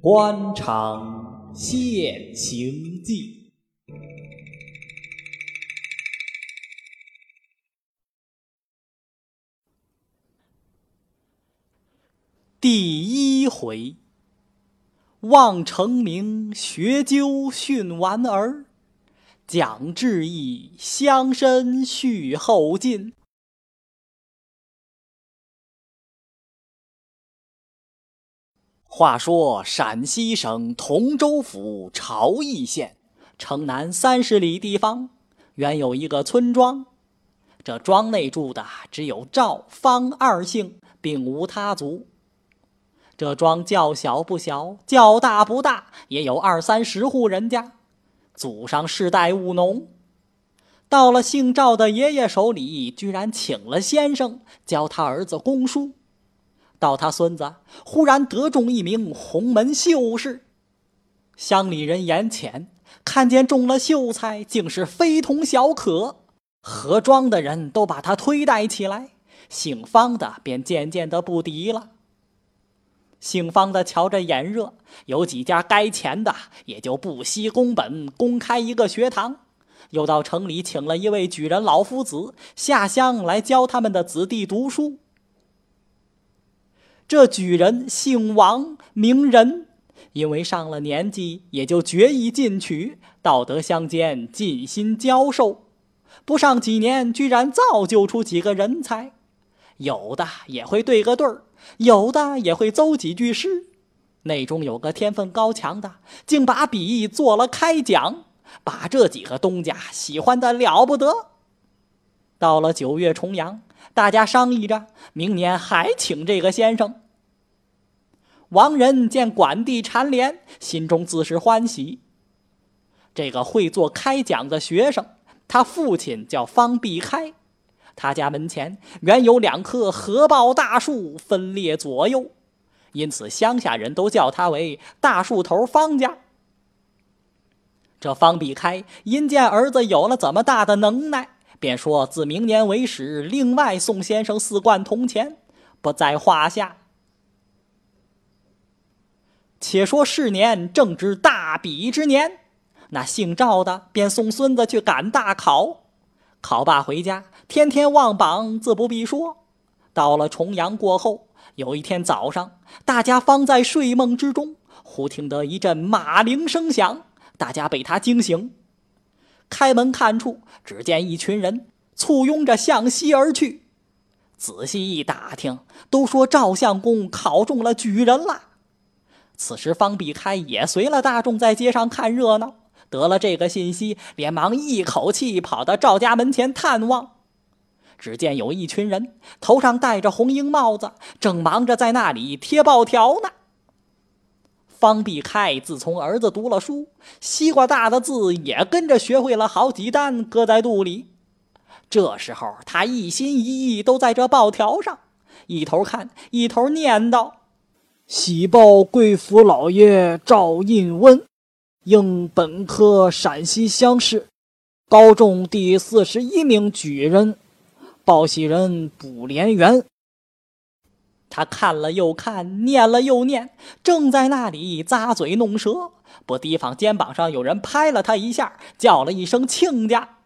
官场现形记。第一回，望成名学究训完儿，蒋志毅乡绅续后进。话说陕西省同州府朝邑县城南三十里地方，原有一个村庄。这庄内住的只有赵、方二姓，并无他族。这庄较小不小，较大不大，也有二三十户人家，祖上世代务农。到了姓赵的爷爷手里，居然请了先生教他儿子公书。到他孙子忽然得中一名洪门秀士，乡里人眼浅，看见中了秀才，竟是非同小可。何庄的人都把他推戴起来，姓方的便渐渐的不敌了。姓方的瞧着眼热，有几家该钱的，也就不惜工本，公开一个学堂，又到城里请了一位举人老夫子下乡来教他们的子弟读书。这举人姓王，名仁，因为上了年纪，也就决意进取，道德乡间尽心教授。不上几年，居然造就出几个人才，有的也会对个对儿，有的也会奏几句诗。内中有个天分高强的，竟把笔做了开讲，把这几个东家喜欢的了不得。到了九月重阳，大家商议着，明年还请这个先生。王仁见管地蝉联，心中自是欢喜。这个会做开讲的学生，他父亲叫方必开，他家门前原有两棵合抱大树，分列左右，因此乡下人都叫他为大树头方家。这方必开因见儿子有了这么大的能耐，便说自明年为始，另外送先生四贯铜钱，不在话下。且说是年正值大比之年，那姓赵的便送孙子去赶大考，考罢回家，天天望榜，自不必说。到了重阳过后，有一天早上，大家方在睡梦之中，忽听得一阵马铃声响，大家被他惊醒，开门看处，只见一群人簇拥着向西而去。仔细一打听，都说赵相公考中了举人了。此时，方必开也随了大众在街上看热闹，得了这个信息，连忙一口气跑到赵家门前探望。只见有一群人头上戴着红缨帽子，正忙着在那里贴报条呢。方必开自从儿子读了书，西瓜大的字也跟着学会了好几单，搁在肚里。这时候，他一心一意都在这报条上，一头看，一头念叨。喜报贵府老爷赵印温，应本科陕西乡试，高中第四十一名举人，报喜人卜连元。他看了又看，念了又念，正在那里咂嘴弄舌，不提防肩膀上有人拍了他一下，叫了一声“亲家”。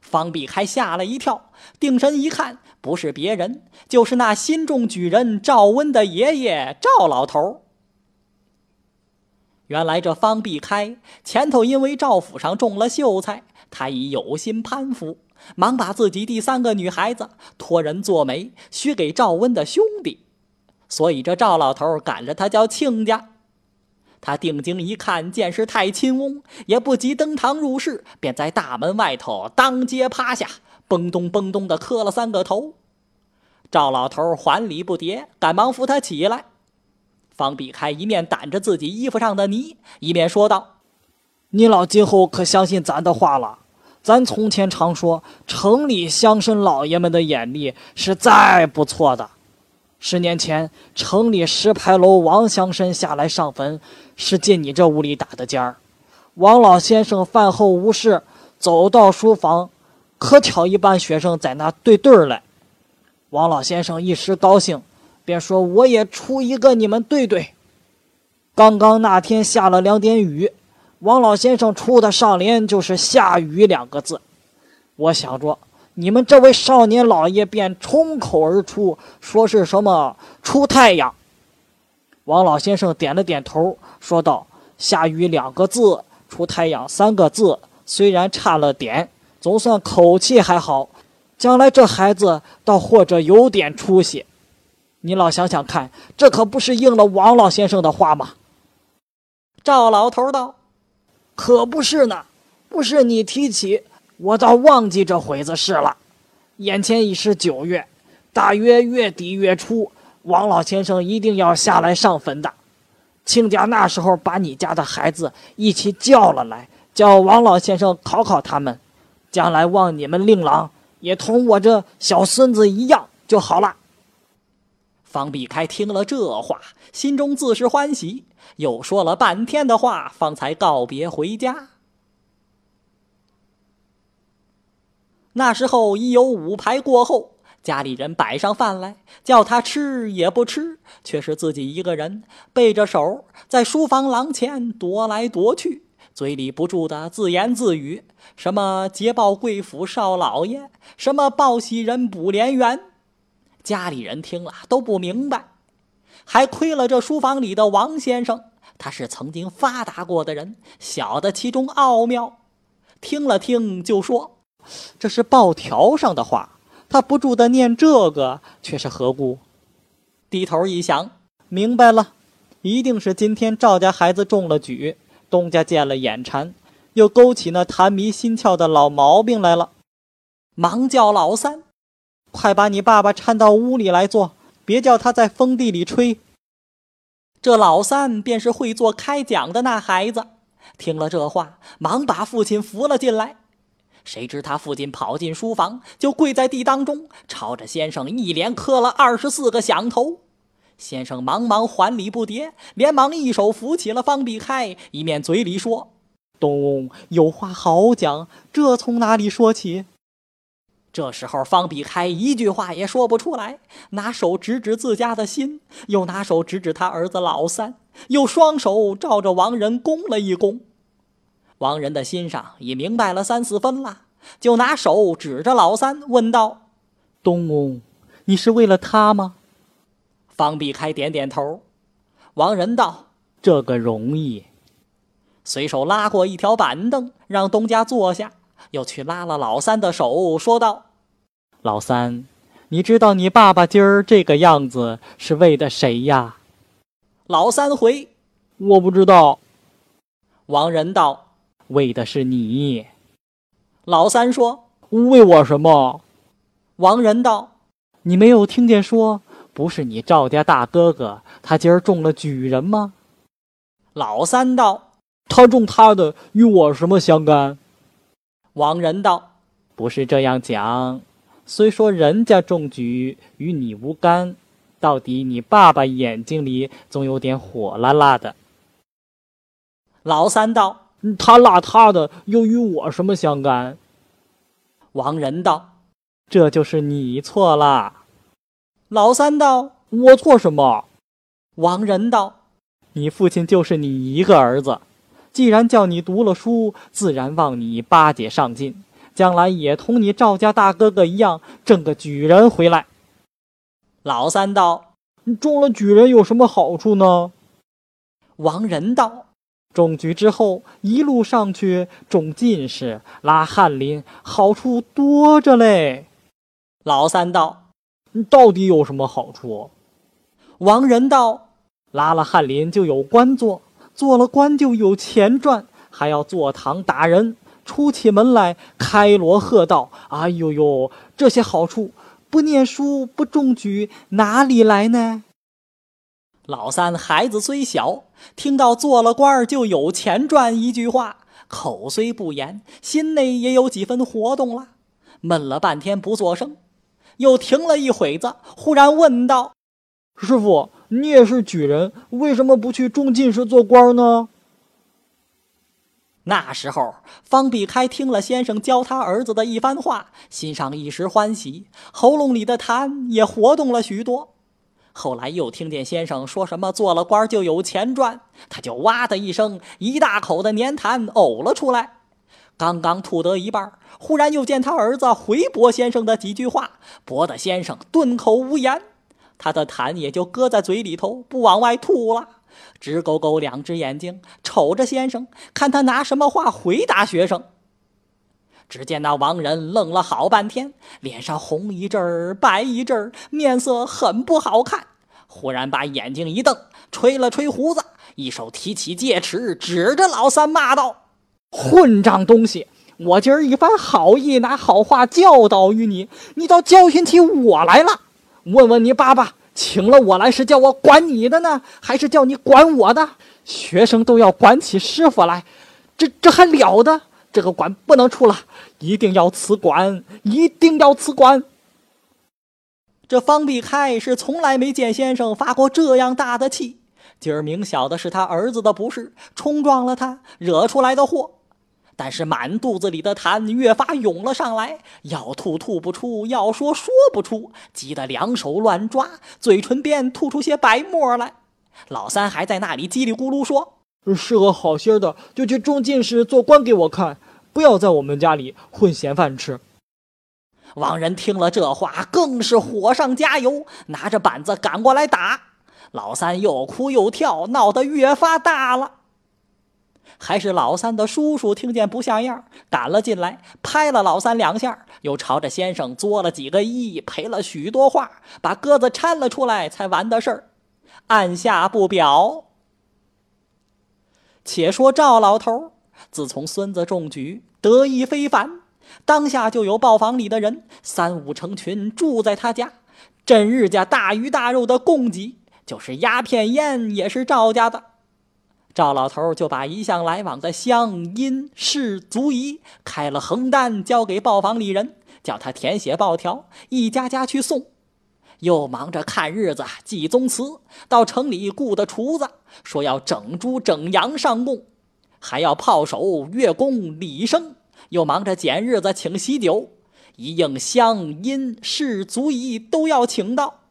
方必开吓了一跳，定神一看。不是别人，就是那新中举人赵温的爷爷赵老头。原来这方必开前头因为赵府上中了秀才，他已有心攀附，忙把自己第三个女孩子托人做媒，许给赵温的兄弟。所以这赵老头赶着他叫亲家。他定睛一看，见是太亲翁，也不急登堂入室，便在大门外头当街趴下。嘣咚嘣咚的磕了三个头，赵老头还礼不迭，赶忙扶他起来。方必开一面掸着自己衣服上的泥，一面说道：“你老今后可相信咱的话了？咱从前常说，城里乡绅老爷们的眼力是再不错的。十年前，城里石牌楼王乡绅下来上坟，是进你这屋里打的尖儿。王老先生饭后无事，走到书房。”可巧一班学生在那对对儿来。王老先生一时高兴，便说：“我也出一个，你们对对。”刚刚那天下了两点雨，王老先生出的上联就是“下雨”两个字。我想着，你们这位少年老爷便冲口而出，说是什么“出太阳”。王老先生点了点头，说道：“下雨两个字，出太阳三个字，虽然差了点，总算口气还好。将来这孩子倒或者有点出息。你老想想看，这可不是应了王老先生的话吗？”赵老头道：“可不是呢，不是你提起，我倒忘记这回子事了。眼前已是九月，大约月底月初。”王老先生一定要下来上坟的，亲家那时候把你家的孩子一起叫了来，叫王老先生考考他们，将来望你们令郎也同我这小孙子一样就好了。方必开听了这话，心中自是欢喜，又说了半天的话，方才告别回家。那时候已有五排过后。家里人摆上饭来，叫他吃也不吃，却是自己一个人背着手在书房廊前踱来踱去，嘴里不住的自言自语：“什么捷报贵府少老爷，什么报喜人卜连元。”家里人听了都不明白，还亏了这书房里的王先生，他是曾经发达过的人，晓得其中奥妙。听了听，就说：“这是报条上的话。”他不住的念这个，却是何故？低头一想，明白了，一定是今天赵家孩子中了举，东家见了眼馋，又勾起那痰迷心窍的老毛病来了。忙叫老三，快把你爸爸搀到屋里来坐，别叫他在风地里吹。这老三便是会做开讲的那孩子，听了这话，忙把父亲扶了进来。谁知他父亲跑进书房，就跪在地当中，朝着先生一连磕了二十四个响头。先生忙忙还礼不迭，连忙一手扶起了方必开，一面嘴里说：“东有话好讲，这从哪里说起？”这时候方必开一句话也说不出来，拿手指指自家的心，又拿手指指他儿子老三，又双手照着王仁躬了一躬。王仁的心上已明白了三四分了，就拿手指着老三问道：“东翁，你是为了他吗？”方必开点点头。王仁道：“这个容易。”随手拉过一条板凳，让东家坐下，又去拉了老三的手，说道：“老三，你知道你爸爸今儿这个样子是为的谁呀？”老三回：“我不知道。”王仁道。为的是你，老三说：“为我什么？”王仁道：“你没有听见说，不是你赵家大哥哥，他今儿中了举人吗？”老三道：“他中他的，与我什么相干？”王仁道：“不是这样讲，虽说人家中举与你无干，到底你爸爸眼睛里总有点火辣辣的。”老三道。他辣他的，又与我什么相干？王仁道：“这就是你错了。”老三道：“我错什么？”王仁道：“你父亲就是你一个儿子，既然叫你读了书，自然望你巴结上进，将来也同你赵家大哥哥一样，挣个举人回来。”老三道：“你中了举人有什么好处呢？”王仁道。中举之后，一路上去中进士、拉翰林，好处多着嘞。老三道：“你到底有什么好处？”王仁道：“拉了翰林就有官做，做了官就有钱赚，还要坐堂打人，出起门来开锣喝道。哎呦呦，这些好处，不念书不中举，哪里来呢？”老三孩子虽小，听到做了官儿就有钱赚一句话，口虽不言，心内也有几分活动了。闷了半天不作声，又停了一会子，忽然问道：“师傅，你也是举人，为什么不去中进士做官呢？”那时候，方必开听了先生教他儿子的一番话，心上一时欢喜，喉咙里的痰也活动了许多。后来又听见先生说什么做了官就有钱赚，他就哇的一声，一大口的粘痰呕了出来。刚刚吐得一半，忽然又见他儿子回驳先生的几句话，驳得先生顿口无言，他的痰也就搁在嘴里头，不往外吐了。直勾勾两只眼睛瞅着先生，看他拿什么话回答学生。只见那王人愣了好半天，脸上红一阵儿，白一阵儿，面色很不好看。忽然把眼睛一瞪，吹了吹胡子，一手提起戒尺，指着老三骂道：“混账东西！我今儿一番好意，拿好话教导于你，你倒教训起我来了。问问你爸爸。”请了我来是叫我管你的呢，还是叫你管我的？学生都要管起师傅来，这这还了得？这个官不能出了，一定要辞官，一定要辞官。这方必开是从来没见先生发过这样大的气，今儿明晓得是他儿子的不是，冲撞了他，惹出来的祸。但是满肚子里的痰越发涌了上来，要吐吐不出，要说说不出，急得两手乱抓，嘴唇边吐出些白沫来。老三还在那里叽里咕噜说：“是个好心的，就去中进士做官给我看，不要在我们家里混闲饭吃。”王仁听了这话，更是火上加油，拿着板子赶过来打。老三又哭又跳，闹得越发大了。还是老三的叔叔听见不像样，赶了进来，拍了老三两下，又朝着先生作了几个揖，赔了许多话，把鸽子搀了出来，才完的事儿。按下不表。且说赵老头，自从孙子中举，得意非凡，当下就有报房里的人三五成群住在他家，真日家大鱼大肉的供给，就是鸦片烟也是赵家的。赵老头就把一向来往的乡音士族仪开了横单，交给报房里人，叫他填写报条，一家家去送。又忙着看日子、记宗祠，到城里雇的厨子，说要整猪整羊上供，还要炮手、乐工、礼生。又忙着拣日子请喜酒，一应乡音士族仪都要请到。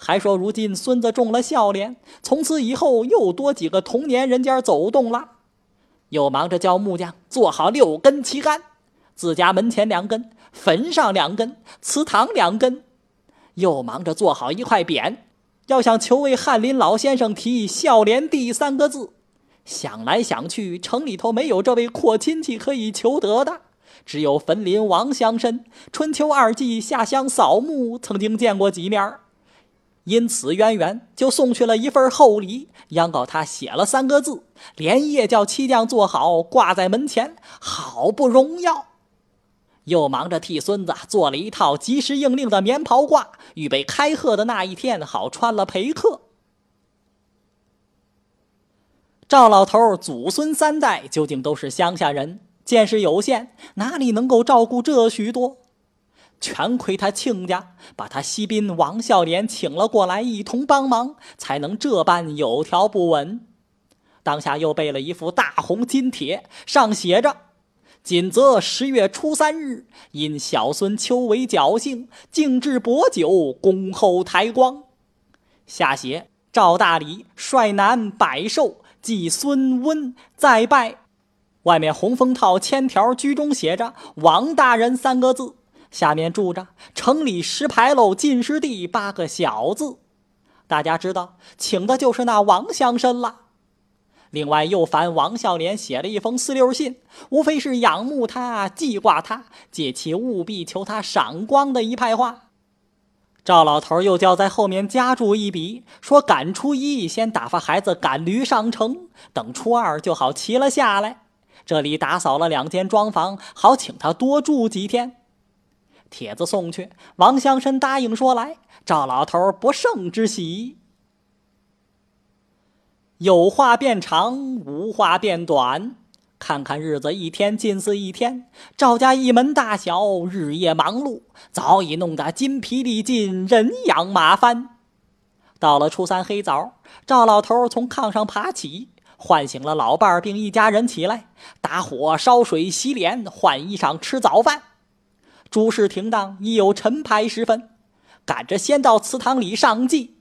还说如今孙子中了孝廉，从此以后又多几个童年人家走动了，又忙着叫木匠做好六根旗杆，自家门前两根，坟上两根，祠堂两根，又忙着做好一块匾，要向求为翰林老先生提孝廉第三个字。想来想去，城里头没有这位阔亲戚可以求得的，只有坟林王乡绅。春秋二季下乡扫墓，曾经见过几面儿因此，渊源就送去了一份厚礼，央告他写了三个字，连夜叫漆匠做好，挂在门前，好不荣耀。又忙着替孙子做了一套及时应令的棉袍褂，预备开贺的那一天好穿了陪客。赵老头祖孙三代究竟都是乡下人，见识有限，哪里能够照顾这许多？全亏他亲家把他西宾王孝廉请了过来，一同帮忙，才能这般有条不紊。当下又备了一副大红金帖，上写着：“今则十月初三日，因小孙秋为侥幸，敬置薄酒，恭候抬光。”下写：“赵大礼率男百寿，祭孙温再拜。”外面红封套签条居中写着“王大人”三个字。下面住着城里石牌楼进士第八个小字，大家知道，请的就是那王乡绅了。另外又烦王孝廉写了一封四六信，无非是仰慕他、记挂他、借其务必求他赏光的一派话。赵老头又叫在后面加注一笔，说赶初一先打发孩子赶驴上城，等初二就好骑了下来。这里打扫了两间庄房，好请他多住几天。帖子送去，王乡绅答应说来。赵老头不胜之喜。有话变长，无话变短。看看日子一天近似一天，赵家一门大小日夜忙碌，早已弄得筋疲力尽，人仰马翻。到了初三黑早，赵老头从炕上爬起，唤醒了老伴儿并一家人起来，打火烧水洗脸，换衣裳吃早饭。诸事停当，已有晨牌时分，赶着先到祠堂里上祭。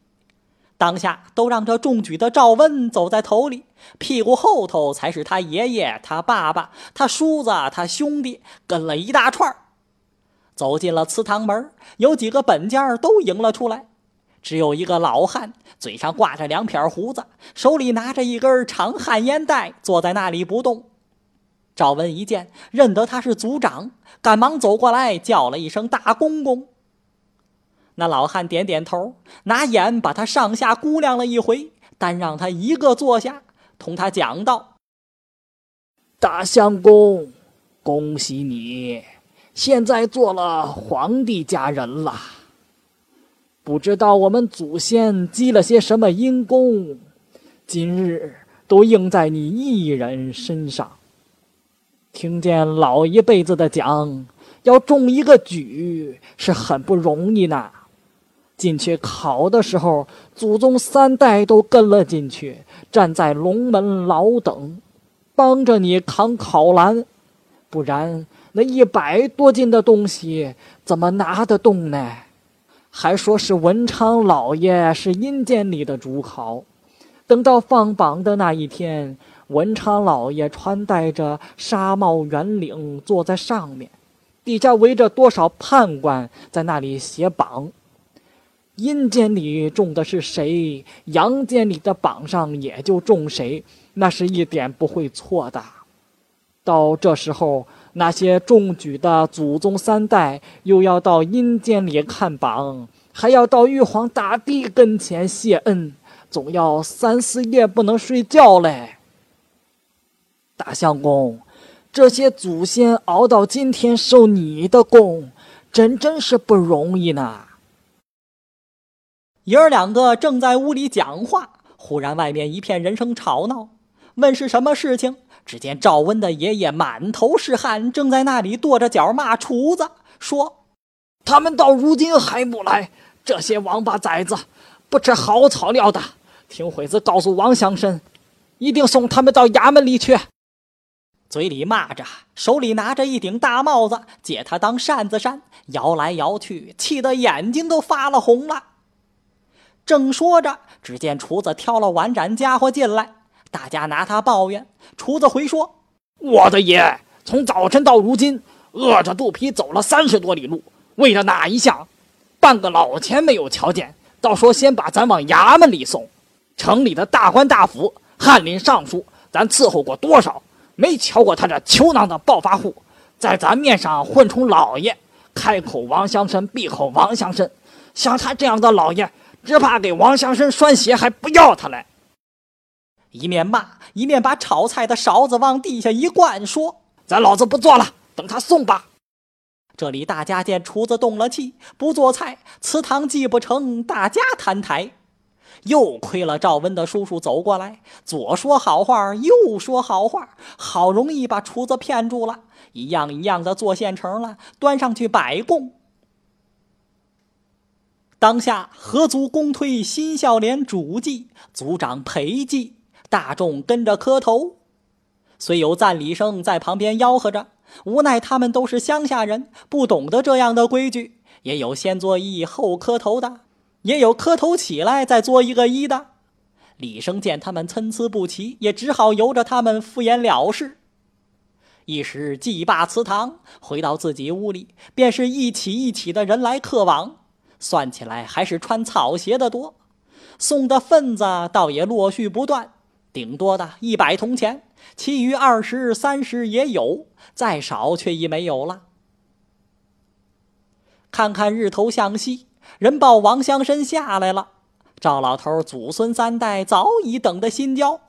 当下都让这中举的赵温走在头里，屁股后头才是他爷爷、他爸爸、他叔子、他兄弟，跟了一大串走进了祠堂门，有几个本家都迎了出来。只有一个老汉，嘴上挂着两撇胡子，手里拿着一根长旱烟袋，坐在那里不动。赵文一见，认得他是族长，赶忙走过来，叫了一声“大公公”。那老汉点点头，拿眼把他上下估量了一回，单让他一个坐下，同他讲道：“大相公，恭喜你，现在做了皇帝家人了。”不知道我们祖先积了些什么阴功，今日都应在你一人身上。听见老一辈子的讲，要中一个举是很不容易呢。进去考的时候，祖宗三代都跟了进去，站在龙门老等，帮着你扛考篮，不然那一百多斤的东西怎么拿得动呢？还说是文昌老爷是阴间里的主考，等到放榜的那一天，文昌老爷穿戴着纱帽圆领坐在上面，底下围着多少判官在那里写榜。阴间里中的是谁，阳间里的榜上也就中谁，那是一点不会错的。到这时候。那些中举的祖宗三代又要到阴间里看榜，还要到玉皇大帝跟前谢恩，总要三四夜不能睡觉嘞。大相公，这些祖先熬到今天受你的功，真真是不容易呢。爷儿两个正在屋里讲话，忽然外面一片人声吵闹，问是什么事情。只见赵温的爷爷满头是汗，正在那里跺着脚骂厨子，说：“他们到如今还不来，这些王八崽子，不吃好草料的。听会子告诉王乡绅，一定送他们到衙门里去。”嘴里骂着，手里拿着一顶大帽子，借他当扇子扇，摇来摇去，气得眼睛都发了红了。正说着，只见厨子挑了碗盏家伙进来。大家拿他抱怨，厨子回说：“我的爷从早晨到如今，饿着肚皮走了三十多里路，为了哪一项，半个老钱没有瞧见。倒说先把咱往衙门里送，城里的大官大府、翰林尚书，咱伺候过多少，没瞧过他这球囊的暴发户，在咱面上混充老爷，开口王祥生，闭口王祥生。像他这样的老爷，只怕给王祥生拴鞋还不要他来。”一面骂，一面把炒菜的勺子往地下一灌，说：“咱老子不做了，等他送吧。”这里大家见厨子动了气，不做菜，祠堂祭不成，大家摊台。又亏了赵温的叔叔走过来，左说好话，右说好话，好容易把厨子骗住了，一样一样的做现成了，端上去摆供。当下合族公推新孝廉主祭，族长陪祭。大众跟着磕头，虽有赞礼声在旁边吆喝着，无奈他们都是乡下人，不懂得这样的规矩。也有先作揖后磕头的，也有磕头起来再作一个揖的。李生见他们参差不齐，也只好由着他们敷衍了事。一时祭罢祠堂，回到自己屋里，便是一起一起的人来客往，算起来还是穿草鞋的多，送的份子倒也陆续不断。顶多的一百铜钱，其余二十三十也有，再少却已没有了。看看日头向西，人报王乡绅下来了。赵老头祖孙三代早已等得心焦，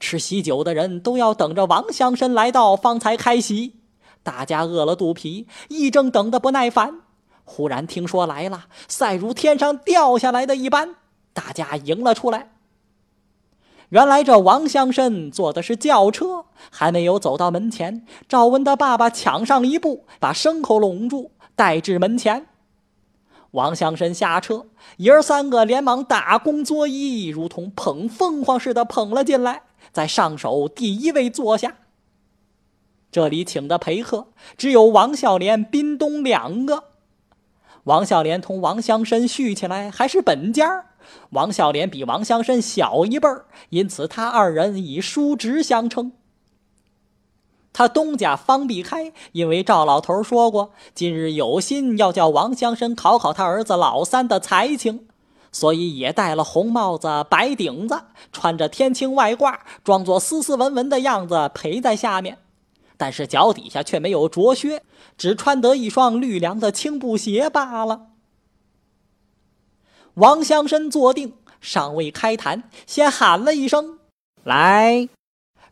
吃喜酒的人都要等着王乡绅来到方才开席。大家饿了肚皮，亦正等得不耐烦。忽然听说来了，赛如天上掉下来的一般，大家迎了出来。原来这王乡绅坐的是轿车，还没有走到门前，赵文的爸爸抢上一步，把牲口拢住，带至门前。王乡绅下车，爷儿三个连忙打躬作揖，如同捧凤凰似的捧了进来，在上首第一位坐下。这里请的陪客只有王孝廉、宾东两个。王孝廉同王乡绅续起来还是本家王孝廉比王乡绅小一辈儿，因此他二人以叔侄相称。他东家方必开，因为赵老头说过今日有心要叫王乡绅考考他儿子老三的才情，所以也戴了红帽子、白顶子，穿着天青外褂，装作斯斯文文的样子陪在下面。但是脚底下却没有着靴，只穿得一双绿凉的青布鞋罢了。王乡绅坐定，尚未开谈，先喊了一声：“来！”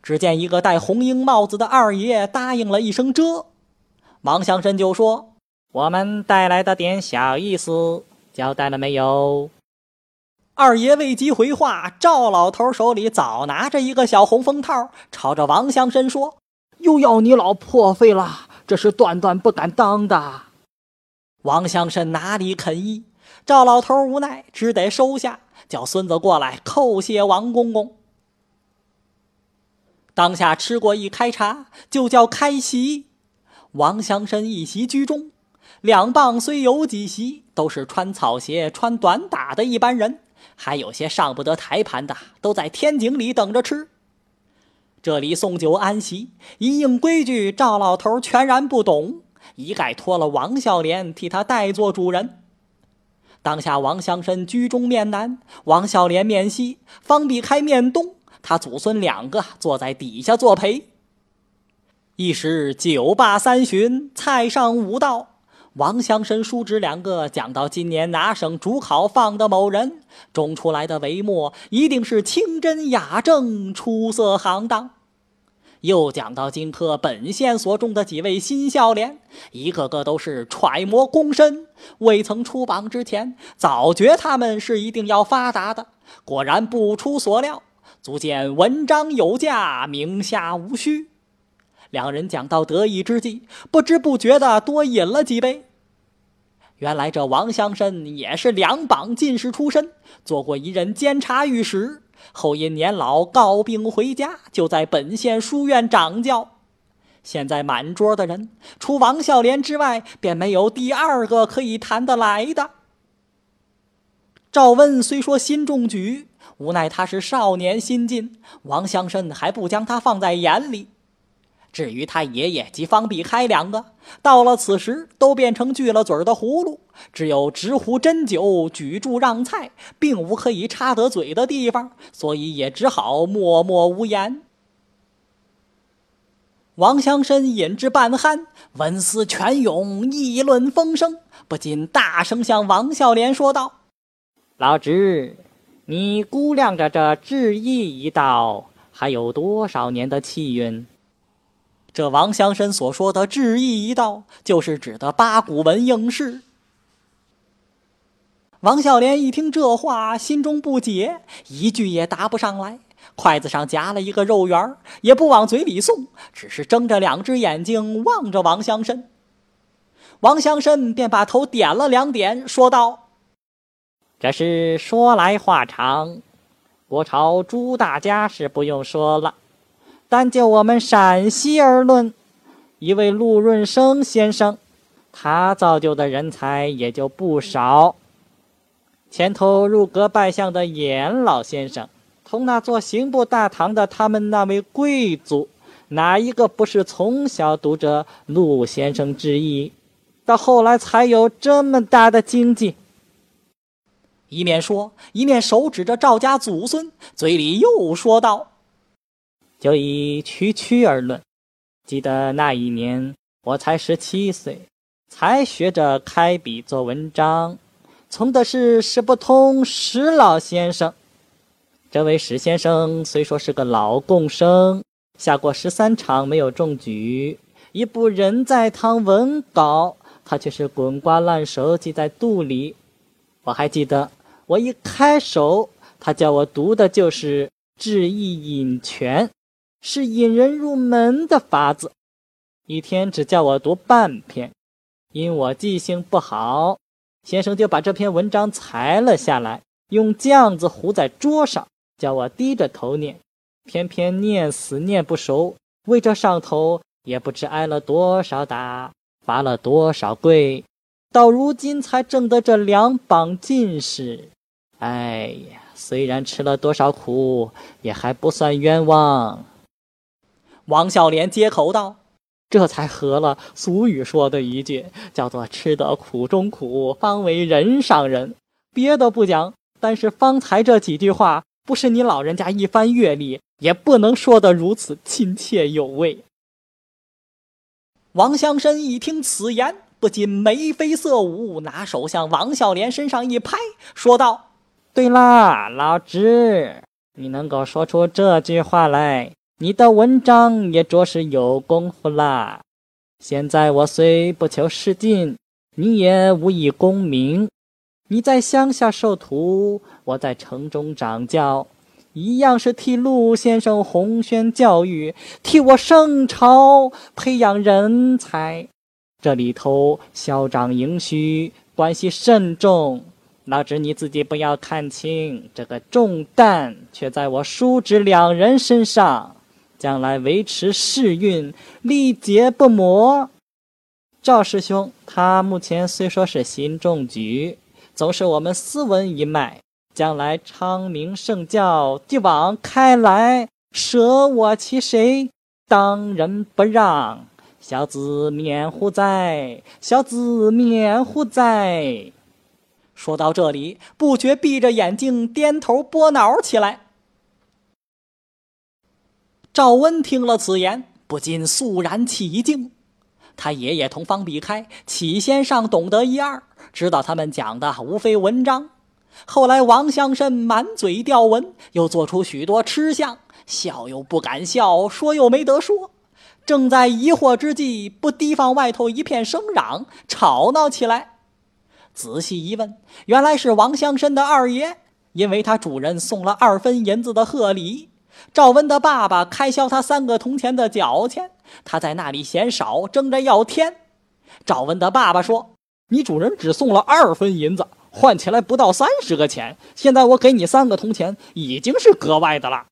只见一个戴红缨帽子的二爷答应了一声：“这。”王乡绅就说：“我们带来的点小意思，交代了没有？”二爷未及回话，赵老头手里早拿着一个小红封套，朝着王乡绅说。又要你老破费了，这是断断不敢当的。王乡绅哪里肯依？赵老头无奈，只得收下，叫孙子过来叩谢王公公。当下吃过一开茶，就叫开席。王乡绅一席居中，两傍虽有几席，都是穿草鞋、穿短打的一般人，还有些上不得台盘的，都在天井里等着吃。这里送酒安席，一应规矩，赵老头全然不懂，一概托了王孝廉替他代做主人。当下王乡绅居中面南，王孝廉面西，方必开面东，他祖孙两个坐在底下作陪。一时酒罢三巡，菜上五道，王乡绅叔侄两个讲到今年拿省主考放的某人，中出来的帷幕一定是清真雅正、出色行当。又讲到荆轲本县所中的几位新孝廉，一个个都是揣摩躬身，未曾出榜之前，早觉他们是一定要发达的。果然不出所料，足见文章有价，名下无虚。两人讲到得意之际，不知不觉的多饮了几杯。原来这王乡绅也是两榜进士出身，做过一任监察御史。后因年老告病回家，就在本县书院掌教。现在满桌的人，除王孝廉之外，便没有第二个可以谈得来的。赵温虽说心中举，无奈他是少年心进，王乡绅还不将他放在眼里。至于他爷爷及方必开两个，到了此时都变成锯了嘴的葫芦，只有直呼斟酒、举箸让菜，并无可以插得嘴的地方，所以也只好默默无言。王乡绅饮至半酣，文思泉涌，议论风生，不禁大声向王孝廉说道：“老侄，你估量着这治义一道还有多少年的气运？”这王乡绅所说的“志意一道”，就是指的八股文应试。王孝廉一听这话，心中不解，一句也答不上来。筷子上夹了一个肉圆也不往嘴里送，只是睁着两只眼睛望着王乡绅。王乡绅便把头点了两点，说道：“这是说来话长，国朝朱大家是不用说了。”但就我们陕西而论，一位陆润生先生，他造就的人才也就不少。前头入阁拜相的严老先生，同那座刑部大堂的他们那位贵族，哪一个不是从小读着陆先生之意，到后来才有这么大的经济？一面说，一面手指着赵家祖孙，嘴里又说道。就以区区而论，记得那一年我才十七岁，才学着开笔做文章，从的是史不通史老先生。这位史先生虽说是个老贡生，下过十三场没有中举，一部人在堂文稿，他却是滚瓜烂熟记在肚里。我还记得，我一开手，他叫我读的就是《志意引泉》。是引人入门的法子，一天只叫我读半篇，因我记性不好，先生就把这篇文章裁了下来，用浆子糊在桌上，叫我低着头念，偏偏念死念不熟，为这上头也不知挨了多少打，罚了多少跪，到如今才挣得这两榜进士。哎呀，虽然吃了多少苦，也还不算冤枉。王孝廉接口道：“这才合了俗语说的一句，叫做‘吃得苦中苦，方为人上人’。别的不讲，但是方才这几句话，不是你老人家一番阅历。”也不能说得如此亲切有味。王香生一听此言，不禁眉飞色舞，拿手向王孝廉身上一拍，说道：“对啦，老侄，你能够说出这句话来，你的文章也着实有功夫啦。现在我虽不求仕进，你也无以功名。你在乡下受徒，我在城中掌教。”一样是替陆先生洪宣教育，替我圣朝培养人才，这里头嚣张盈虚，关系慎重。老侄你自己不要看轻，这个重担却在我叔侄两人身上，将来维持世运，历劫不磨。赵师兄他目前虽说是新中举，总是我们斯文一脉。将来昌明圣教继往开来，舍我其谁？当仁不让，小子免乎哉？小子免乎哉？说到这里，不觉闭着眼睛，颠头拨脑起来。赵温听了此言，不禁肃然起敬。他爷爷同方必开起先尚懂得一二，知道他们讲的无非文章。后来，王乡绅满嘴吊文，又做出许多吃相，笑又不敢笑，说又没得说。正在疑惑之际，不提防外头一片声嚷，吵闹起来。仔细一问，原来是王乡绅的二爷，因为他主人送了二分银子的贺礼，赵温的爸爸开销他三个铜钱的脚钱，他在那里嫌少，争着要添。赵温的爸爸说：“你主人只送了二分银子。”换起来不到三十个钱，现在我给你三个铜钱，已经是格外的了。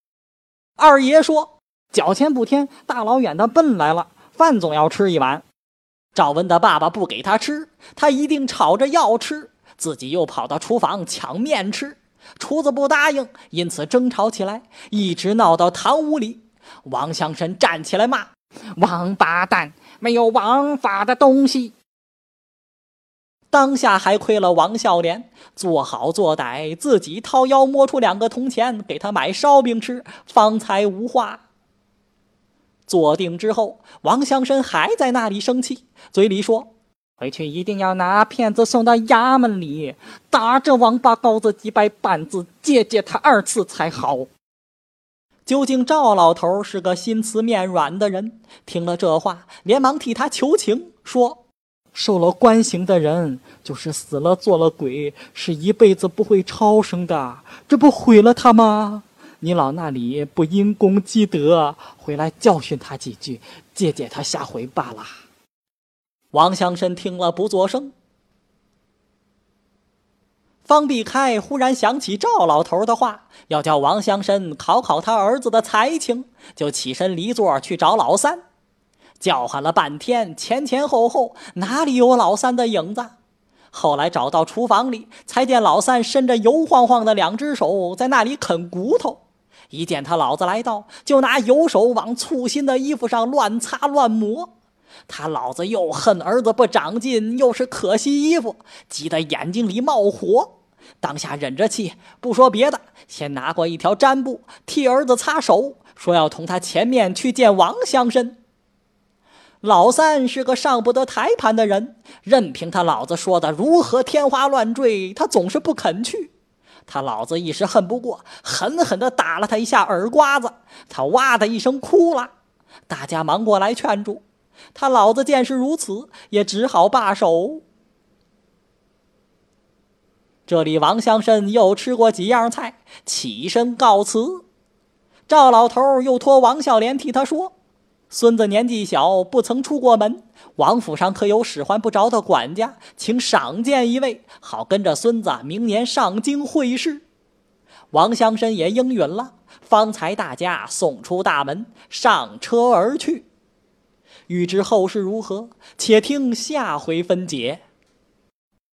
二爷说：“脚钱不添，大老远的奔来了，饭总要吃一碗。”赵文的爸爸不给他吃，他一定吵着要吃，自己又跑到厨房抢面吃。厨子不答应，因此争吵起来，一直闹到堂屋里。王乡绅站起来骂：“王八蛋，没有王法的东西！”当下还亏了王孝廉，做好做歹，自己掏腰摸出两个铜钱给他买烧饼吃，方才无话。坐定之后，王乡绅还在那里生气，嘴里说：“回去一定要拿骗子送到衙门里，打这王八羔子几百板子，借借他二次才好。”究竟赵老头是个心慈面软的人，听了这话，连忙替他求情，说。受了官刑的人，就是死了做了鬼，是一辈子不会超生的，这不毁了他吗？你老那里不因公积德，回来教训他几句，借借他下回罢了。王乡绅听了不作声。方必开忽然想起赵老头的话，要叫王乡绅考考他儿子的才情，就起身离座去找老三。叫喊了半天，前前后后哪里有老三的影子？后来找到厨房里，才见老三伸着油晃晃的两只手在那里啃骨头。一见他老子来到，就拿油手往粗心的衣服上乱擦乱抹。他老子又恨儿子不长进，又是可惜衣服，急得眼睛里冒火。当下忍着气，不说别的，先拿过一条毡布替儿子擦手，说要同他前面去见王乡绅。老三是个上不得台盘的人，任凭他老子说的如何天花乱坠，他总是不肯去。他老子一时恨不过，狠狠地打了他一下耳刮子，他哇的一声哭了。大家忙过来劝住，他老子见是如此，也只好罢手。这里王乡绅又吃过几样菜，起身告辞。赵老头又托王孝廉替他说。孙子年纪小，不曾出过门。王府上可有使唤不着的管家，请赏见一位，好跟着孙子明年上京会试。王香身也应允了，方才大家送出大门，上车而去。欲知后事如何，且听下回分解。